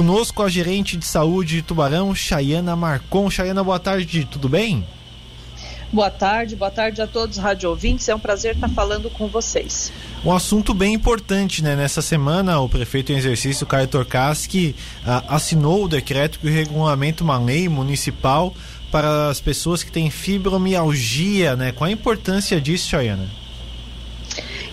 Conosco a gerente de saúde de Tubarão, Chayana Marcon. Chayana, boa tarde, tudo bem? Boa tarde, boa tarde a todos os rádio ouvintes. É um prazer estar falando com vocês. Um assunto bem importante, né? Nessa semana, o prefeito em exercício, Caio Torcaski, ah, assinou o decreto que regulamenta uma lei municipal para as pessoas que têm fibromialgia, né? Qual a importância disso, Chayana?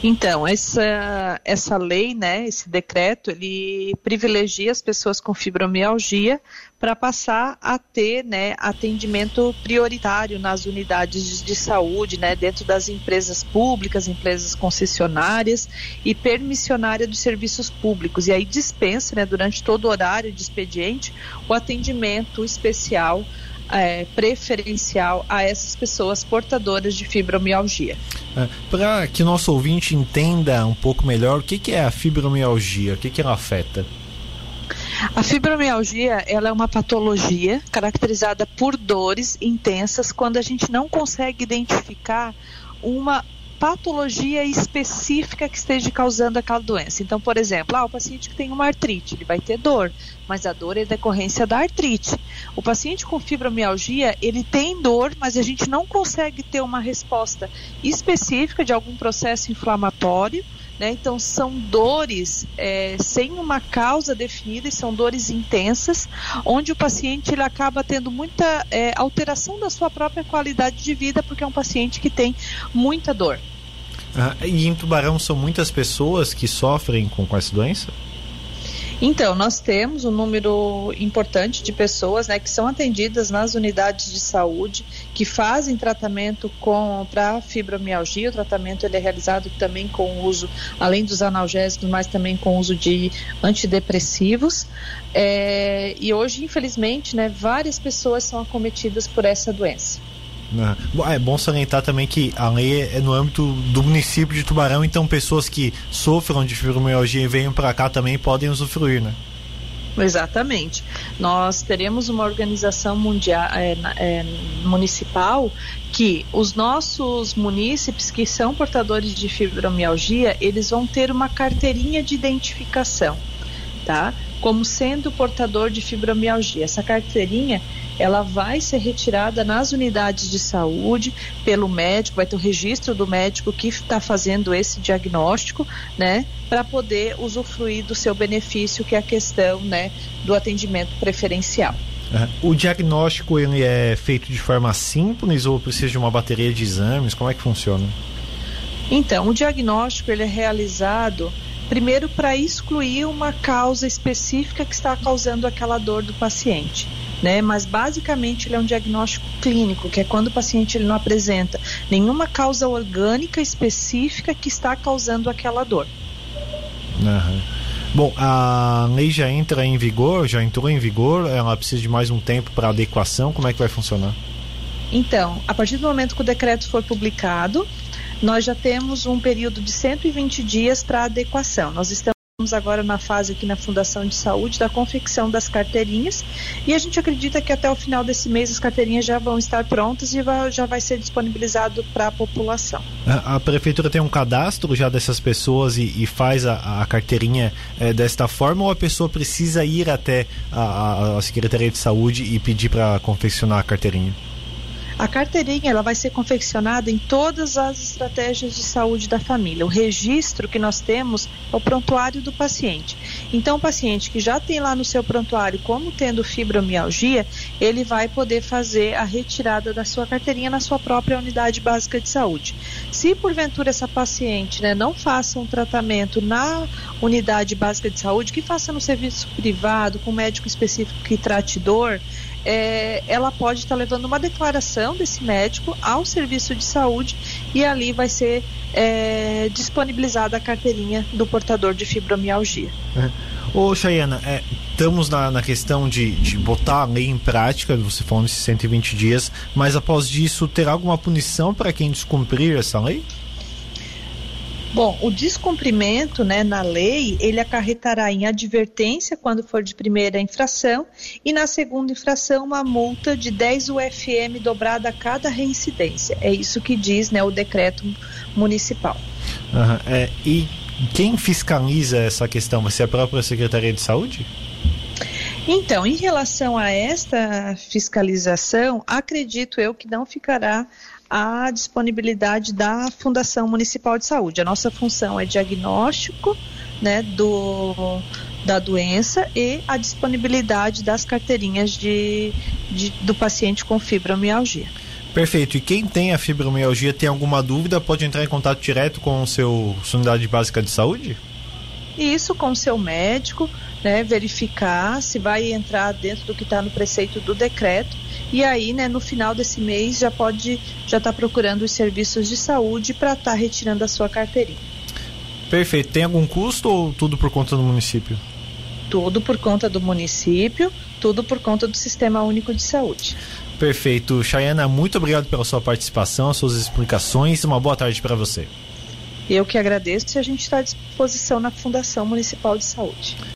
Então, essa, essa lei, né, esse decreto, ele privilegia as pessoas com fibromialgia para passar a ter né, atendimento prioritário nas unidades de saúde, né, dentro das empresas públicas, empresas concessionárias e permissionária dos serviços públicos. E aí dispensa, né, durante todo o horário de expediente, o atendimento especial é, preferencial a essas pessoas portadoras de fibromialgia. É, Para que nosso ouvinte entenda um pouco melhor o que, que é a fibromialgia, o que, que ela afeta. A fibromialgia ela é uma patologia caracterizada por dores intensas quando a gente não consegue identificar uma patologia específica que esteja causando aquela doença. Então, por exemplo, ah, o paciente que tem uma artrite, ele vai ter dor, mas a dor é decorrência da artrite. O paciente com fibromialgia, ele tem dor, mas a gente não consegue ter uma resposta específica de algum processo inflamatório. Né? Então, são dores é, sem uma causa definida, e são dores intensas, onde o paciente ele acaba tendo muita é, alteração da sua própria qualidade de vida, porque é um paciente que tem muita dor. Ah, e em Tubarão são muitas pessoas que sofrem com, com essa doença? Então, nós temos um número importante de pessoas né, que são atendidas nas unidades de saúde, que fazem tratamento para fibromialgia. O tratamento ele é realizado também com o uso, além dos analgésicos, mas também com o uso de antidepressivos. É, e hoje, infelizmente, né, várias pessoas são acometidas por essa doença. É bom salientar também que a lei é no âmbito do município de Tubarão, então pessoas que sofram de fibromialgia e venham para cá também podem usufruir, né? Exatamente. Nós teremos uma organização mundial, é, é, municipal que os nossos munícipes que são portadores de fibromialgia, eles vão ter uma carteirinha de identificação, tá? Como sendo portador de fibromialgia. Essa carteirinha ela vai ser retirada nas unidades de saúde pelo médico, vai ter o registro do médico que está fazendo esse diagnóstico, né, para poder usufruir do seu benefício, que é a questão, né, do atendimento preferencial. O diagnóstico ele é feito de forma simples ou precisa de uma bateria de exames? Como é que funciona? Então, o diagnóstico ele é realizado primeiro para excluir uma causa específica que está causando aquela dor do paciente né? Mas basicamente ele é um diagnóstico clínico, que é quando o paciente ele não apresenta nenhuma causa orgânica específica que está causando aquela dor. Uhum. Bom, a lei já entra em vigor, já entrou em vigor, ela precisa de mais um tempo para adequação, como é que vai funcionar? Então, a partir do momento que o decreto for publicado, nós já temos um período de 120 dias para adequação. Nós estamos agora na fase aqui na Fundação de Saúde da confecção das carteirinhas e a gente acredita que até o final desse mês as carteirinhas já vão estar prontas e vai, já vai ser disponibilizado para a população. A, a, prefeitura tem um cadastro já dessas pessoas e, e faz a, a carteirinha é, desta forma ou a pessoa precisa ir até a, a Secretaria de Saúde e pedir para confeccionar a carteirinha? A carteirinha ela vai ser confeccionada em todas as estratégias de saúde da família. O registro que nós temos é o prontuário do paciente. Então, o paciente que já tem lá no seu prontuário como tendo fibromialgia, ele vai poder fazer a retirada da sua carteirinha na sua própria unidade básica de saúde. Se porventura essa paciente né, não faça um tratamento na unidade básica de saúde, que faça no serviço privado, com um médico específico que trate dor, é, ela pode estar levando uma declaração desse médico ao serviço de saúde e ali vai ser é, disponibilizada a carteirinha do portador de fibromialgia. É. Ô Chayana, é, estamos na, na questão de, de botar a lei em prática, você falou nesses 120 dias, mas após disso, terá alguma punição para quem descumprir essa lei? Bom, o descumprimento né, na lei, ele acarretará em advertência quando for de primeira infração e na segunda infração uma multa de 10 UFM dobrada a cada reincidência. É isso que diz né, o decreto municipal. Uhum, é, e quem fiscaliza essa questão? Vai ser a própria Secretaria de Saúde? Então, em relação a esta fiscalização, acredito eu que não ficará à disponibilidade da Fundação Municipal de Saúde. A nossa função é diagnóstico né, do, da doença e a disponibilidade das carteirinhas de, de, do paciente com fibromialgia. Perfeito. E quem tem a fibromialgia tem alguma dúvida, pode entrar em contato direto com o seu sua unidade básica de saúde? Isso com o seu médico, né, verificar se vai entrar dentro do que está no preceito do decreto e aí, né, no final desse mês já pode já estar tá procurando os serviços de saúde para estar tá retirando a sua carteirinha. Perfeito. Tem algum custo ou tudo por conta do município? Tudo por conta do município, tudo por conta do Sistema Único de Saúde. Perfeito. Chayana, muito obrigado pela sua participação, suas explicações. Uma boa tarde para você. Eu que agradeço e a gente está à disposição na Fundação Municipal de Saúde.